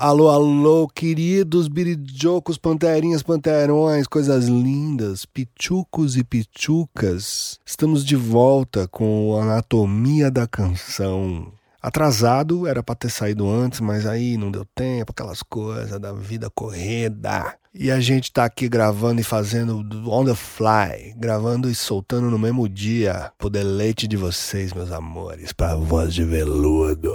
Alô, alô, queridos birijocos, panterinhas, panterões, coisas lindas, pichucos e pichucas. Estamos de volta com Anatomia da Canção. Atrasado, era para ter saído antes, mas aí não deu tempo, aquelas coisas da vida corrida. E a gente tá aqui gravando e fazendo on the fly, gravando e soltando no mesmo dia, pro deleite de vocês, meus amores, pra voz de veludo.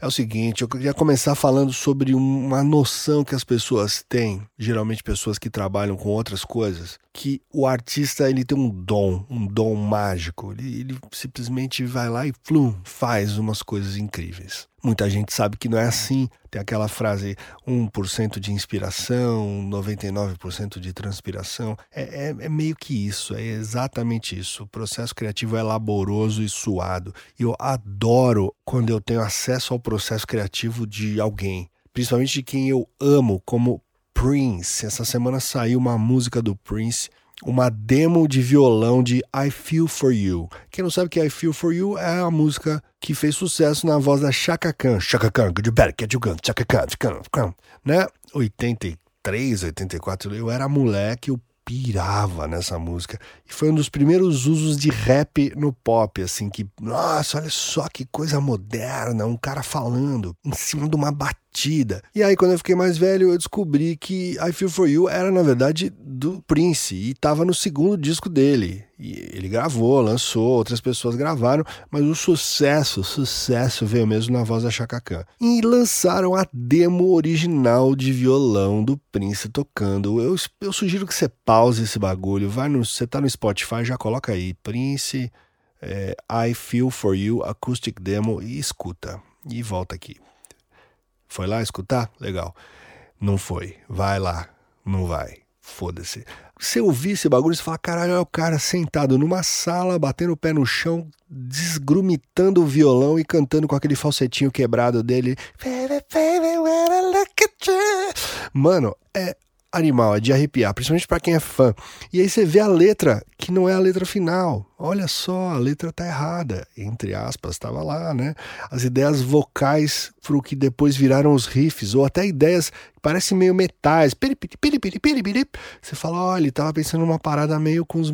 É o seguinte, eu queria começar falando sobre uma noção que as pessoas têm, geralmente pessoas que trabalham com outras coisas, que o artista ele tem um dom, um dom mágico. Ele, ele simplesmente vai lá e flum, faz umas coisas incríveis. Muita gente sabe que não é assim. Tem aquela frase 1% de inspiração, 99% de transpiração. É, é, é, meio que isso, é exatamente isso. O processo criativo é laboroso e suado. E eu adoro quando eu tenho acesso ao processo criativo de alguém, principalmente de quem eu amo, como Prince. Essa semana saiu uma música do Prince uma demo de violão de I Feel For You. Quem não sabe o que é I Feel For You é a música que fez sucesso na voz da Chaka Khan. Chaka Khan, you better get you gun, Chaka Khan, né? 83, 84, eu era moleque, eu pirava nessa música. E foi um dos primeiros usos de rap no pop, assim, que, nossa, olha só que coisa moderna, um cara falando em cima de uma batida. E aí, quando eu fiquei mais velho, eu descobri que I Feel For You era, na verdade, do Prince, e estava no segundo disco dele. E ele gravou, lançou, outras pessoas gravaram, mas o sucesso, o sucesso veio mesmo na voz da Chaka Khan. E lançaram a demo original de violão do Prince tocando. Eu, eu sugiro que você pause esse bagulho, vai no, você tá no Spotify, já coloca aí Prince, é, I Feel For You Acoustic Demo e escuta. E volta aqui. Foi lá escutar? Legal. Não foi. Vai lá. Não vai. Foda-se. Você ouvir esse bagulho, você fala, caralho, é o cara sentado numa sala, batendo o pé no chão, desgrumitando o violão e cantando com aquele falsetinho quebrado dele. Mano, é animal, é de arrepiar, principalmente para quem é fã. E aí você vê a letra, que não é a letra final. Olha só, a letra tá errada, entre aspas, estava lá, né? As ideias vocais pro que depois viraram os riffs, ou até ideias que parecem meio metais. Você fala, olha, ele tava pensando numa parada meio com os,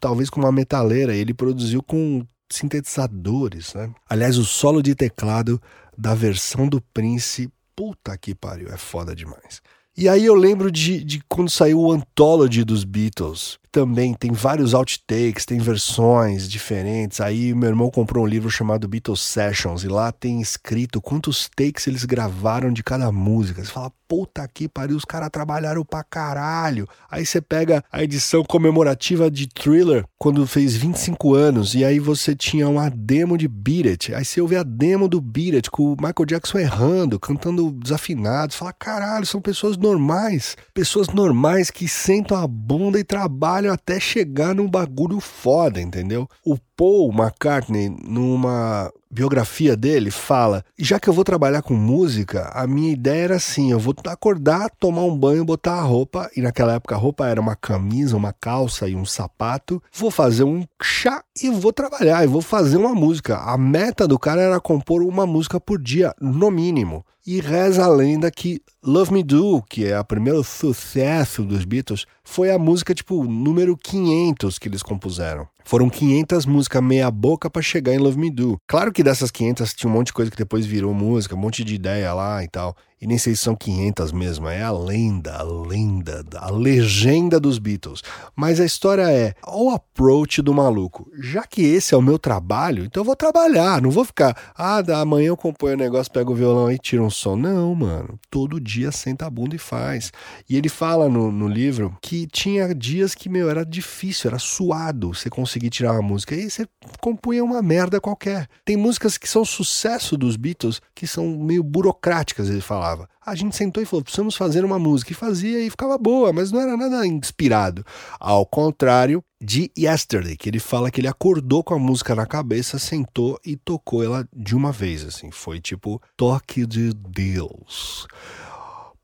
talvez com uma metaleira, e ele produziu com sintetizadores, né? Aliás, o solo de teclado da versão do Prince, puta que pariu, é foda demais. E aí eu lembro de, de quando saiu o Anthology dos Beatles. Também tem vários outtakes, tem versões diferentes. Aí meu irmão comprou um livro chamado Beatles Sessions e lá tem escrito quantos takes eles gravaram de cada música. Você fala, puta que pariu, os caras trabalharam pra caralho. Aí você pega a edição comemorativa de Thriller, quando fez 25 anos, e aí você tinha uma demo de Beat It. Aí você ouve a demo do Beat It, com o Michael Jackson errando, cantando desafinado. Você fala, caralho, são pessoas normais. Pessoas normais que sentam a bunda e trabalham até chegar num bagulho foda, entendeu? O Paul McCartney, numa biografia dele, fala: já que eu vou trabalhar com música, a minha ideia era assim: eu vou acordar, tomar um banho, botar a roupa, e naquela época a roupa era uma camisa, uma calça e um sapato, vou fazer um chá e vou trabalhar, e vou fazer uma música. A meta do cara era compor uma música por dia, no mínimo. E reza a lenda que Love Me Do, que é o primeiro sucesso dos Beatles, foi a música tipo número 500 que eles compuseram. Foram 500 músicas meia boca para chegar em Love Me Do. Claro que dessas 500 tinha um monte de coisa que depois virou música, um monte de ideia lá e tal. E nem sei se são 500 mesmo, é a lenda, a lenda, a legenda dos Beatles. Mas a história é o approach do maluco. Já que esse é o meu trabalho, então eu vou trabalhar, não vou ficar, ah, amanhã eu componho um negócio, pego o violão e tiro um som. Não, mano, todo dia senta a bunda e faz. E ele fala no, no livro que tinha dias que, meu, era difícil, era suado você conseguir tirar uma música. E você compunha uma merda qualquer. Tem músicas que são sucesso dos Beatles que são meio burocráticas, ele falava falava. A gente sentou e falou: precisamos fazer uma música. E fazia e ficava boa, mas não era nada inspirado. Ao contrário de Yesterday, que ele fala que ele acordou com a música na cabeça, sentou e tocou ela de uma vez. assim. Foi tipo toque de Deus.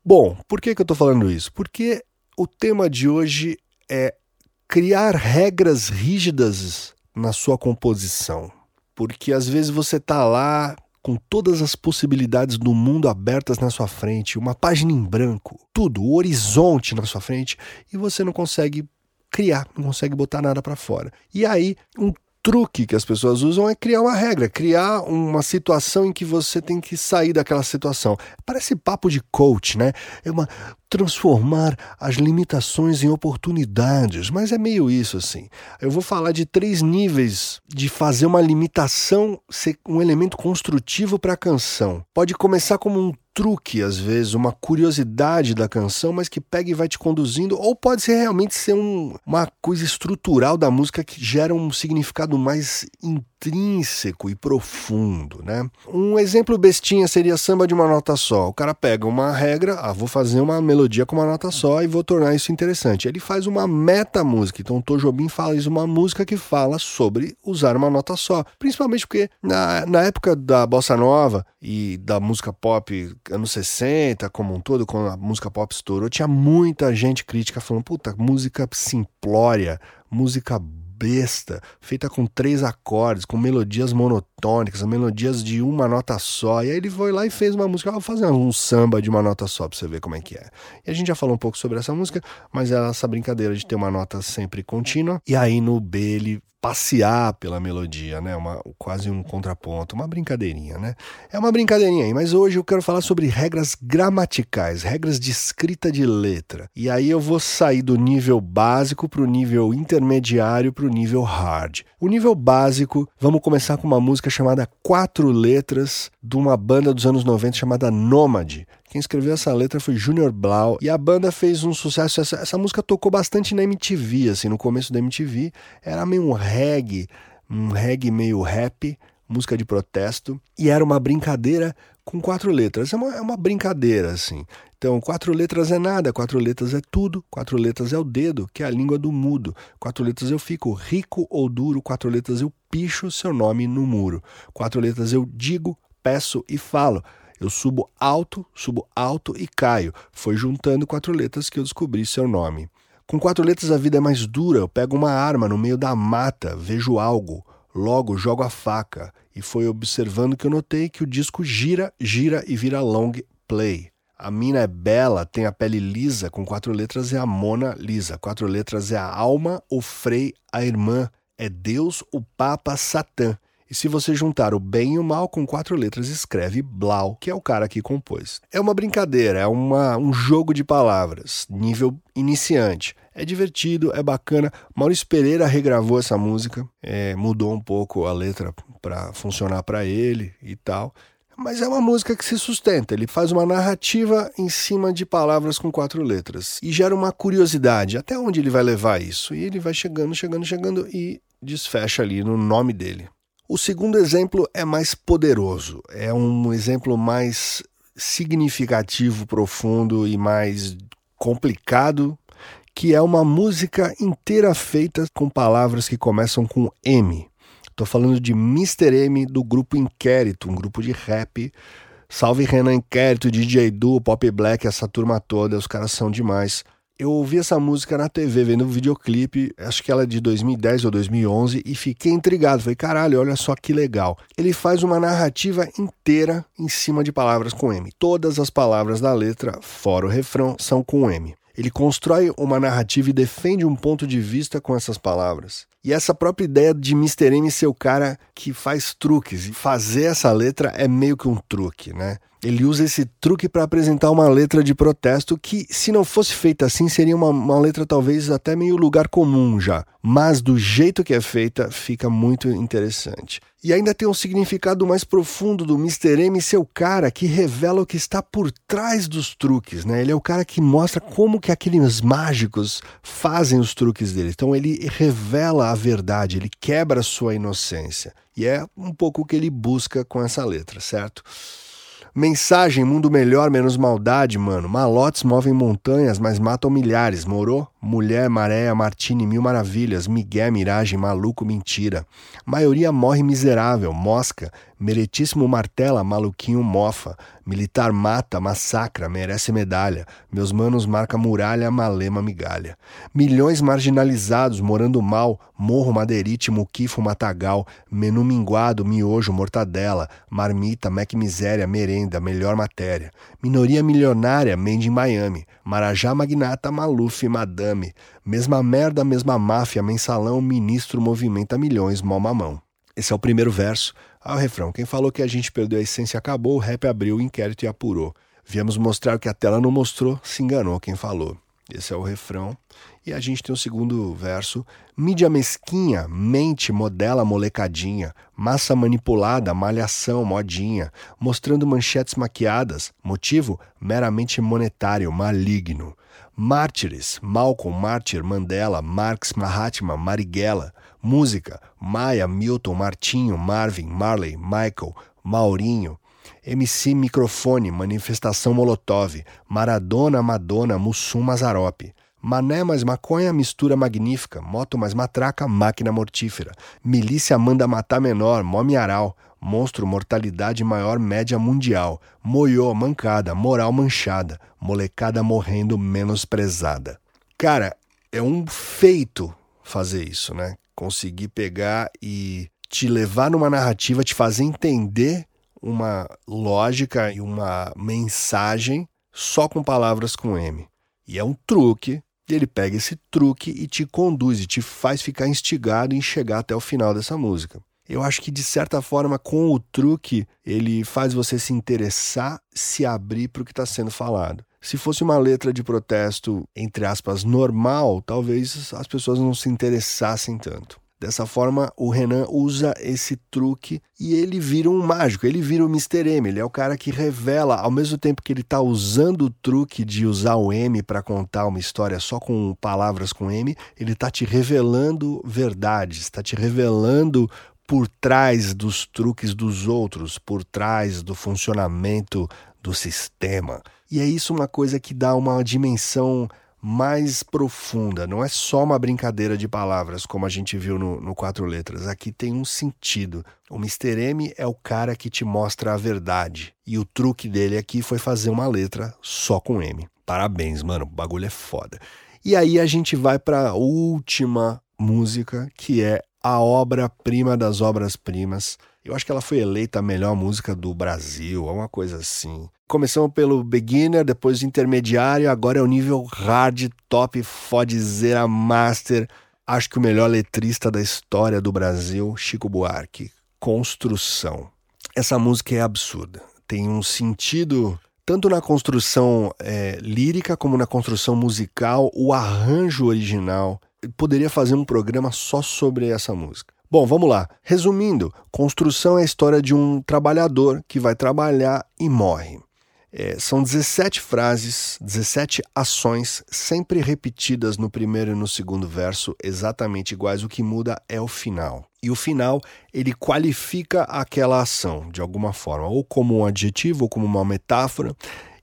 Bom, por que, que eu tô falando isso? Porque o tema de hoje é criar regras rígidas na sua composição. Porque às vezes você tá lá com todas as possibilidades do mundo abertas na sua frente, uma página em branco, tudo, o horizonte na sua frente, e você não consegue criar, não consegue botar nada para fora. E aí, um truque que as pessoas usam é criar uma regra, criar uma situação em que você tem que sair daquela situação. Parece papo de coach, né? É uma transformar as limitações em oportunidades, mas é meio isso assim. Eu vou falar de três níveis de fazer uma limitação ser um elemento construtivo para a canção. Pode começar como um truque, às vezes, uma curiosidade da canção, mas que pega e vai te conduzindo, ou pode ser realmente ser um, uma coisa estrutural da música que gera um significado mais intrínseco e profundo, né? Um exemplo bestinha seria samba de uma nota só. O cara pega uma regra, ah, vou fazer uma melodia com uma nota só e vou tornar isso interessante. Ele faz uma meta música. Então, Tom Jobim faz uma música que fala sobre usar uma nota só, principalmente porque na, na época da bossa nova e da música pop anos 60 como um todo, quando a música pop estourou, tinha muita gente crítica falando, puta, música simplória, música besta, feita com três acordes, com melodias monotônicas, melodias de uma nota só. E aí ele foi lá e fez uma música, ah, vou fazer um samba de uma nota só pra você ver como é que é. E a gente já falou um pouco sobre essa música, mas é essa brincadeira de ter uma nota sempre contínua. E aí no B ele passear pela melodia, né? Uma, quase um contraponto, uma brincadeirinha, né? É uma brincadeirinha aí, mas hoje eu quero falar sobre regras gramaticais, regras de escrita de letra. E aí eu vou sair do nível básico para o nível intermediário para o nível hard. O nível básico, vamos começar com uma música chamada Quatro Letras, de uma banda dos anos 90 chamada Nômade, quem escreveu essa letra foi Junior Blau e a banda fez um sucesso. Essa, essa música tocou bastante na MTV, assim, no começo da MTV. Era meio um reggae, um reggae meio rap, música de protesto. E era uma brincadeira com quatro letras. É uma, é uma brincadeira, assim. Então, quatro letras é nada, quatro letras é tudo, quatro letras é o dedo, que é a língua do mudo. Quatro letras eu fico rico ou duro, quatro letras eu picho seu nome no muro. Quatro letras eu digo, peço e falo. Eu subo alto, subo alto e caio. Foi juntando quatro letras que eu descobri seu nome. Com quatro letras a vida é mais dura. Eu pego uma arma no meio da mata, vejo algo, logo jogo a faca. E foi observando que eu notei que o disco gira, gira e vira long play. A mina é bela, tem a pele lisa, com quatro letras é a Mona Lisa. Quatro letras é a alma, o Frei, a irmã. É Deus, o Papa, Satã. E se você juntar o bem e o mal com quatro letras, escreve Blau, que é o cara que compôs. É uma brincadeira, é uma, um jogo de palavras, nível iniciante. É divertido, é bacana. Maurício Pereira regravou essa música, é, mudou um pouco a letra para funcionar para ele e tal. Mas é uma música que se sustenta. Ele faz uma narrativa em cima de palavras com quatro letras e gera uma curiosidade até onde ele vai levar isso. E ele vai chegando, chegando, chegando e desfecha ali no nome dele. O segundo exemplo é mais poderoso, é um exemplo mais significativo, profundo e mais complicado, que é uma música inteira feita com palavras que começam com M. Estou falando de Mr. M do grupo Inquérito, um grupo de rap. Salve Renan Inquérito, DJ Du, Pop Black, essa turma toda, os caras são demais eu ouvi essa música na TV, vendo o um videoclipe, acho que ela é de 2010 ou 2011, e fiquei intrigado. Falei, caralho, olha só que legal. Ele faz uma narrativa inteira em cima de palavras com M. Todas as palavras da letra, fora o refrão, são com M. Ele constrói uma narrativa e defende um ponto de vista com essas palavras. E essa própria ideia de Mr. M ser o cara que faz truques, e fazer essa letra é meio que um truque, né? Ele usa esse truque para apresentar uma letra de protesto que, se não fosse feita assim, seria uma, uma, letra talvez até meio lugar comum já. Mas do jeito que é feita, fica muito interessante. E ainda tem um significado mais profundo do Mr. M ser o cara que revela o que está por trás dos truques, né? Ele é o cara que mostra como que aqueles mágicos fazem os truques dele. Então ele revela a verdade, ele quebra a sua inocência. E é um pouco o que ele busca com essa letra, certo? Mensagem, mundo melhor, menos maldade, mano. Malotes movem montanhas, mas matam milhares. Morou? Mulher, maré, Martini, mil maravilhas. Miguel, miragem, maluco, mentira. Maioria morre miserável. Mosca, Meritíssimo martela, maluquinho mofa. Militar mata, massacra, merece medalha. Meus manos marca muralha, malema migalha. Milhões marginalizados, morando mal. Morro, madeirite, muquifo, matagal. Menu minguado, miojo, mortadela. Marmita, mec miséria, merenda, melhor matéria. Minoria milionária, made in Miami. Marajá magnata, maluf, madame. Mesma merda, mesma máfia, mensalão, ministro movimenta milhões, mó mamão. Esse é o primeiro verso. Ah, o refrão. Quem falou que a gente perdeu a essência acabou, o rap abriu o inquérito e apurou. Viemos mostrar que a tela não mostrou, se enganou quem falou. Esse é o refrão. E a gente tem o segundo verso. Mídia mesquinha, mente, modela, molecadinha. Massa manipulada, malhação, modinha. Mostrando manchetes maquiadas. Motivo? Meramente monetário, maligno. Mártires, Malcolm, Mártir, Mandela, Marx, Mahatma, Marighella. Música: Maia, Milton, Martinho, Marvin, Marley, Michael, Maurinho. MC Microfone, Manifestação Molotov, Maradona, Madonna, Mussum Mazarop. Mané mais maconha, mistura magnífica. Moto mais matraca, máquina mortífera. Milícia manda matar menor, momiaral. Monstro, mortalidade maior, média mundial. Moiô, mancada, moral manchada. Molecada morrendo menosprezada. Cara, é um feito fazer isso, né? conseguir pegar e te levar numa narrativa, te fazer entender uma lógica e uma mensagem só com palavras com M. E é um truque, ele pega esse truque e te conduz e te faz ficar instigado em chegar até o final dessa música. Eu acho que de certa forma, com o truque, ele faz você se interessar, se abrir para o que está sendo falado. Se fosse uma letra de protesto, entre aspas, normal, talvez as pessoas não se interessassem tanto. Dessa forma, o Renan usa esse truque e ele vira um mágico, ele vira o Mr. M. Ele é o cara que revela, ao mesmo tempo que ele está usando o truque de usar o M para contar uma história só com palavras com M, ele está te revelando verdades, está te revelando por trás dos truques dos outros, por trás do funcionamento do sistema. E é isso uma coisa que dá uma dimensão mais profunda, não é só uma brincadeira de palavras, como a gente viu no, no, Quatro Letras. Aqui tem um sentido. O Mr. M é o cara que te mostra a verdade. E o truque dele aqui foi fazer uma letra só com M. Parabéns, mano, o bagulho é foda. E aí a gente vai para a última música, que é a obra-prima das obras-primas. Eu acho que ela foi eleita a melhor música do Brasil, alguma coisa assim. Começamos pelo beginner, depois intermediário, agora é o nível hard, top, fodzera, master. Acho que o melhor letrista da história do Brasil, Chico Buarque. Construção. Essa música é absurda. Tem um sentido tanto na construção é, lírica como na construção musical, o arranjo original. Eu poderia fazer um programa só sobre essa música. Bom, vamos lá. Resumindo, construção é a história de um trabalhador que vai trabalhar e morre. É, são 17 frases, 17 ações, sempre repetidas no primeiro e no segundo verso, exatamente iguais. O que muda é o final. E o final, ele qualifica aquela ação de alguma forma, ou como um adjetivo, ou como uma metáfora.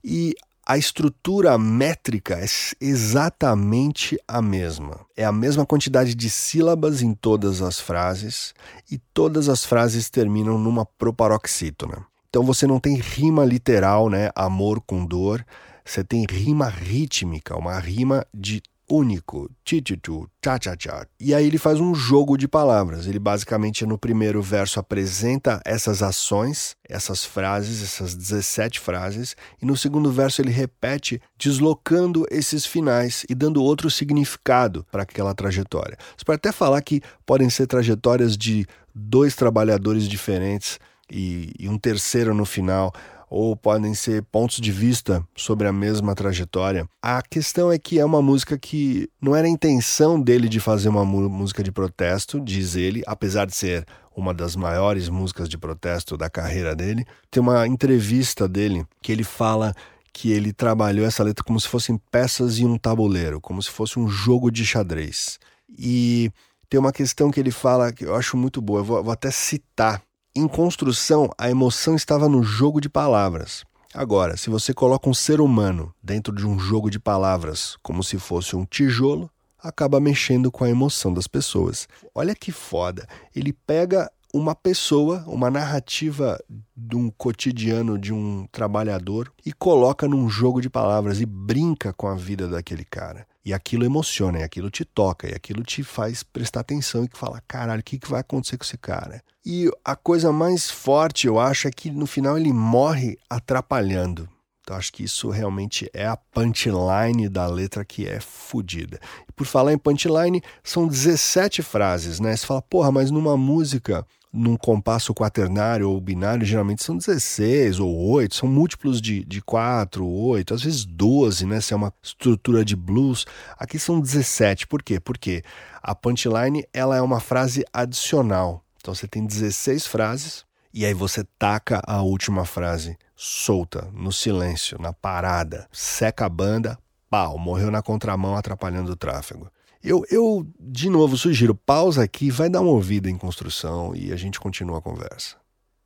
E a estrutura métrica é exatamente a mesma. É a mesma quantidade de sílabas em todas as frases e todas as frases terminam numa proparoxítona. Então você não tem rima literal, né? Amor com dor. Você tem rima rítmica, uma rima de único, tititu, cha-cha-cha. E aí ele faz um jogo de palavras. Ele basicamente no primeiro verso apresenta essas ações, essas frases, essas 17 frases, e no segundo verso ele repete deslocando esses finais e dando outro significado para aquela trajetória. Você pode até falar que podem ser trajetórias de dois trabalhadores diferentes e, e um terceiro no final, ou podem ser pontos de vista sobre a mesma trajetória. A questão é que é uma música que não era a intenção dele de fazer uma música de protesto, diz ele, apesar de ser uma das maiores músicas de protesto da carreira dele. Tem uma entrevista dele que ele fala que ele trabalhou essa letra como se fossem peças em um tabuleiro, como se fosse um jogo de xadrez. E tem uma questão que ele fala que eu acho muito boa, eu vou, vou até citar em construção, a emoção estava no jogo de palavras. Agora, se você coloca um ser humano dentro de um jogo de palavras como se fosse um tijolo, acaba mexendo com a emoção das pessoas. Olha que foda. Ele pega uma pessoa, uma narrativa de um cotidiano de um trabalhador e coloca num jogo de palavras e brinca com a vida daquele cara. E aquilo emociona, e aquilo te toca, e aquilo te faz prestar atenção e que fala: caralho, o que, que vai acontecer com esse cara? E a coisa mais forte, eu acho, é que no final ele morre atrapalhando. Então acho que isso realmente é a punchline da letra que é fodida. E por falar em punchline, são 17 frases, né? Você fala, porra, mas numa música, num compasso quaternário ou binário, geralmente são 16 ou 8, são múltiplos de, de 4, 8, às vezes 12, né? Se é uma estrutura de blues. Aqui são 17. Por quê? Porque a punchline ela é uma frase adicional. Então você tem 16 frases e aí você taca a última frase solta, no silêncio, na parada, seca a banda, pau, morreu na contramão atrapalhando o tráfego. Eu, eu, de novo, sugiro, pausa aqui, vai dar uma ouvida em construção e a gente continua a conversa.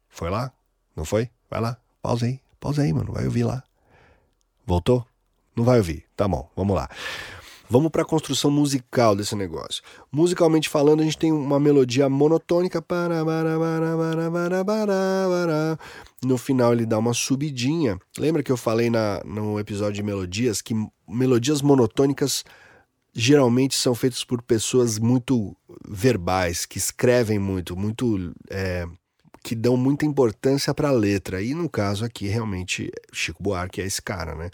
Foi lá? Não foi? Vai lá, pausa aí, pausa aí, mano, vai ouvir lá. Voltou? Não vai ouvir? Tá bom, vamos lá. Vamos para a construção musical desse negócio. Musicalmente falando, a gente tem uma melodia monotônica. No final ele dá uma subidinha. Lembra que eu falei na, no episódio de melodias que melodias monotônicas geralmente são feitas por pessoas muito verbais, que escrevem muito, muito é, que dão muita importância para a letra. E no caso aqui, realmente, Chico Buarque é esse cara, né?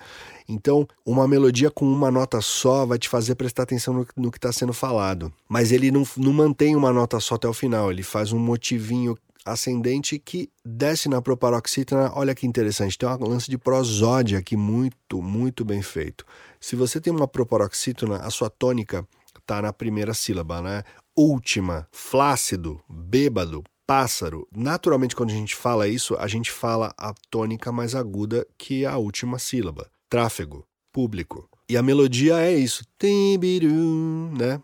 Então, uma melodia com uma nota só vai te fazer prestar atenção no, no que está sendo falado. Mas ele não, não mantém uma nota só até o final, ele faz um motivinho ascendente que desce na proparoxítona. Olha que interessante, tem um lance de prosódia aqui muito, muito bem feito. Se você tem uma proparoxítona, a sua tônica está na primeira sílaba, né? Última, flácido, bêbado, pássaro. Naturalmente, quando a gente fala isso, a gente fala a tônica mais aguda que a última sílaba. Tráfego, público. E a melodia é isso. Né?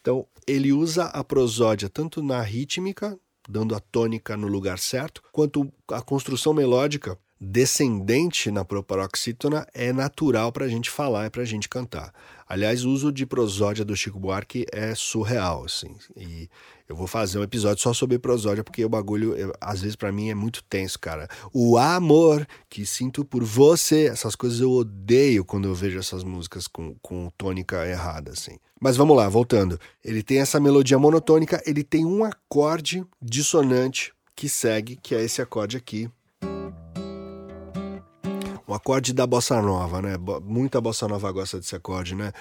Então, ele usa a prosódia tanto na rítmica, dando a tônica no lugar certo, quanto a construção melódica descendente na proparoxítona é natural para a gente falar e para a gente cantar. Aliás, o uso de prosódia do Chico Buarque é surreal, assim. E eu vou fazer um episódio só sobre prosódia, porque o bagulho, eu, às vezes, para mim é muito tenso, cara. O amor que sinto por você, essas coisas eu odeio quando eu vejo essas músicas com, com tônica errada, assim. Mas vamos lá, voltando. Ele tem essa melodia monotônica, ele tem um acorde dissonante que segue, que é esse acorde aqui, o acorde da bossa nova, né? Muita bossa nova gosta desse acorde, né?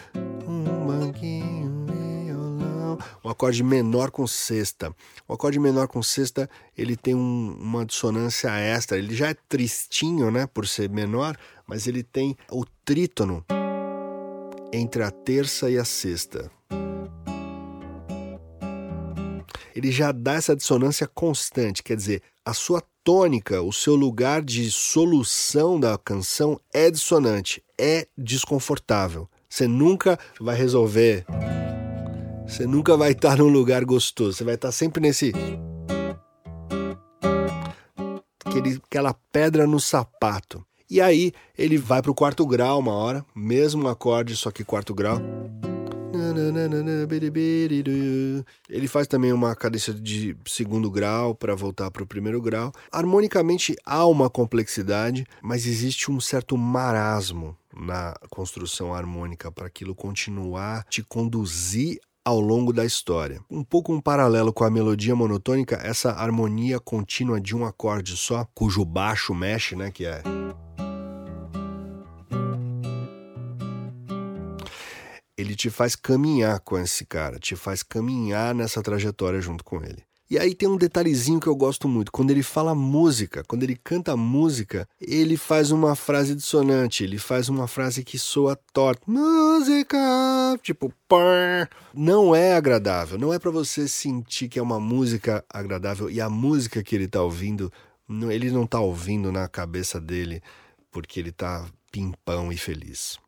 Um banquinho, violão. Um acorde menor com sexta. O acorde menor com sexta, ele tem um, uma dissonância extra. Ele já é tristinho, né? Por ser menor, mas ele tem o trítono entre a terça e a sexta. Ele já dá essa dissonância constante, quer dizer, a sua tônica, o seu lugar de solução da canção é dissonante, é desconfortável. Você nunca vai resolver. Você nunca vai estar num lugar gostoso. Você vai estar sempre nesse. Aquele, aquela pedra no sapato. E aí ele vai para o quarto grau uma hora, mesmo acorde, só que quarto grau. Ele faz também uma cadência de segundo grau para voltar para o primeiro grau. Harmonicamente há uma complexidade, mas existe um certo marasmo na construção harmônica para aquilo continuar te conduzir ao longo da história. Um pouco um paralelo com a melodia monotônica, essa harmonia contínua de um acorde só, cujo baixo mexe, né, que é ele te faz caminhar com esse cara, te faz caminhar nessa trajetória junto com ele. E aí tem um detalhezinho que eu gosto muito. Quando ele fala música, quando ele canta música, ele faz uma frase dissonante, ele faz uma frase que soa torta. Música! Tipo, pá. Não é agradável, não é para você sentir que é uma música agradável. E a música que ele tá ouvindo, ele não tá ouvindo na cabeça dele porque ele tá pimpão e feliz.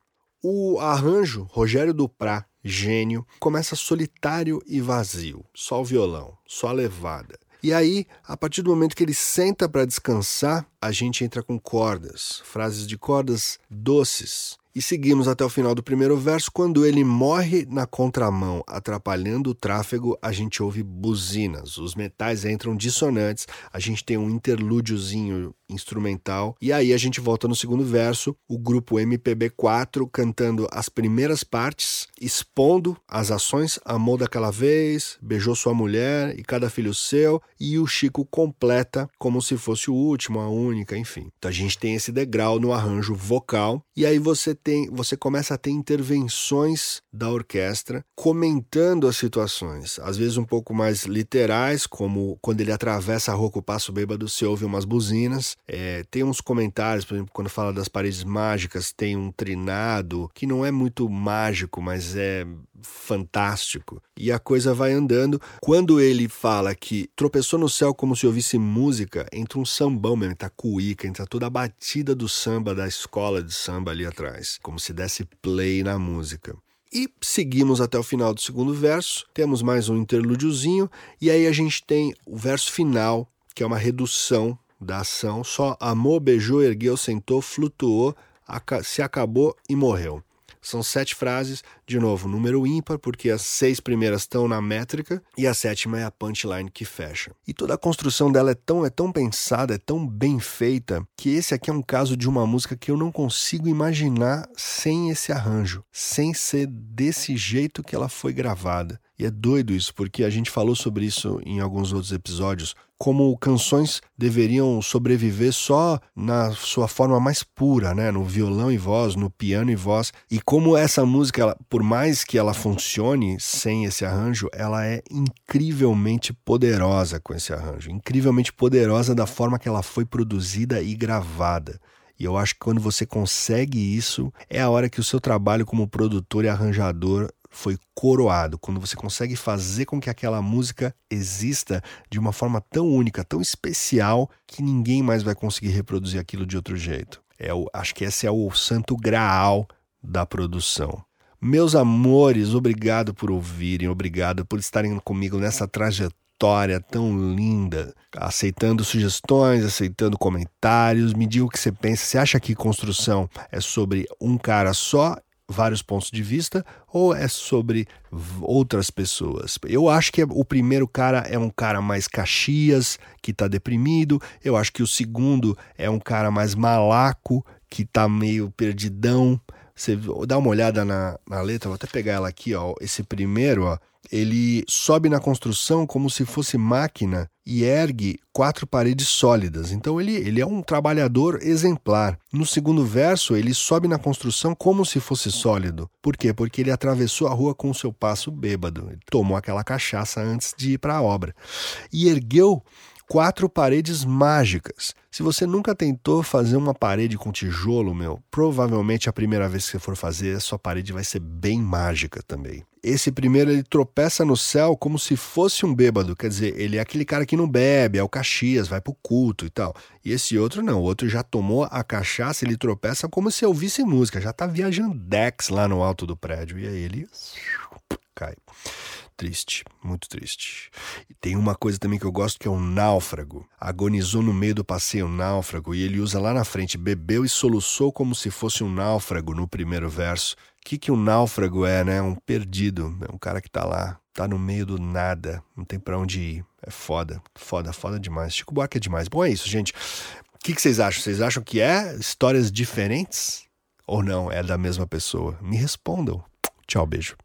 O arranjo, Rogério Duprá, gênio, começa solitário e vazio, só o violão, só a levada. E aí, a partir do momento que ele senta para descansar, a gente entra com cordas, frases de cordas doces. E seguimos até o final do primeiro verso. Quando ele morre na contramão, atrapalhando o tráfego, a gente ouve buzinas. Os metais entram dissonantes, a gente tem um interlúdiozinho instrumental. E aí a gente volta no segundo verso, o grupo MPB4 cantando as primeiras partes, expondo as ações, amou daquela vez, beijou sua mulher e cada filho seu, e o Chico completa como se fosse o último, a única, enfim. Então a gente tem esse degrau no arranjo vocal, e aí você tem, você começa a ter intervenções da orquestra comentando as situações, às vezes um pouco mais literais, como quando ele atravessa a rua com o passo bêbado, se ouve umas buzinas, é, tem uns comentários, por exemplo, quando fala das paredes mágicas, tem um trinado que não é muito mágico, mas é fantástico. E a coisa vai andando. Quando ele fala que tropeçou no céu como se ouvisse música, entra um sambão mesmo, entra cuíca, entra toda a batida do samba da escola de samba ali atrás, como se desse play na música. E seguimos até o final do segundo verso, temos mais um interlúdiozinho, e aí a gente tem o verso final, que é uma redução da ação, só amou, beijou, ergueu, sentou, flutuou, se acabou e morreu. São sete frases, de novo, número ímpar, porque as seis primeiras estão na métrica e a sétima é a punchline que fecha. E toda a construção dela é tão, é tão pensada, é tão bem feita, que esse aqui é um caso de uma música que eu não consigo imaginar sem esse arranjo, sem ser desse jeito que ela foi gravada. E é doido isso, porque a gente falou sobre isso em alguns outros episódios, como canções deveriam sobreviver só na sua forma mais pura, né, no violão e voz, no piano e voz, e como essa música, ela, por mais que ela funcione sem esse arranjo, ela é incrivelmente poderosa com esse arranjo, incrivelmente poderosa da forma que ela foi produzida e gravada. E eu acho que quando você consegue isso, é a hora que o seu trabalho como produtor e arranjador foi coroado, quando você consegue fazer com que aquela música exista de uma forma tão única, tão especial, que ninguém mais vai conseguir reproduzir aquilo de outro jeito. É o, acho que esse é o santo graal da produção. Meus amores, obrigado por ouvirem, obrigado por estarem comigo nessa trajetória tão linda, aceitando sugestões, aceitando comentários. Me diga o que você pensa. Você acha que construção é sobre um cara só vários pontos de vista ou é sobre outras pessoas? Eu acho que o primeiro cara é um cara mais Caxias, que tá deprimido. Eu acho que o segundo é um cara mais malaco, que tá meio perdidão. Você dá uma olhada na, na letra, vou até pegar ela aqui, ó. Esse primeiro, ó, ele sobe na construção como se fosse máquina e ergue quatro paredes sólidas. Então ele, ele é um trabalhador exemplar. No segundo verso, ele sobe na construção como se fosse sólido. Por quê? Porque ele atravessou a rua com o seu passo bêbado. Ele tomou aquela cachaça antes de ir para a obra. E ergueu quatro paredes mágicas. Se você nunca tentou fazer uma parede com tijolo, meu, provavelmente a primeira vez que você for fazer, a sua parede vai ser bem mágica também. Esse primeiro ele tropeça no céu como se fosse um bêbado, quer dizer, ele é aquele cara que não bebe, é o Caxias, vai pro culto e tal. E esse outro não, o outro já tomou a cachaça, ele tropeça como se ouvisse música, já tá viajando Dex lá no alto do prédio e aí ele cai. Triste, muito triste. E tem uma coisa também que eu gosto que é o náufrago. Agonizou no meio do passeio náufrago e ele usa lá na frente, bebeu e soluçou como se fosse um náufrago no primeiro verso. O que, que um náufrago é, né? Um perdido, é um cara que tá lá, tá no meio do nada, não tem para onde ir. É foda, foda, foda demais. Chico Buarque é demais. Bom, é isso, gente. O que, que vocês acham? Vocês acham que é histórias diferentes? Ou não, é da mesma pessoa? Me respondam. Tchau, beijo.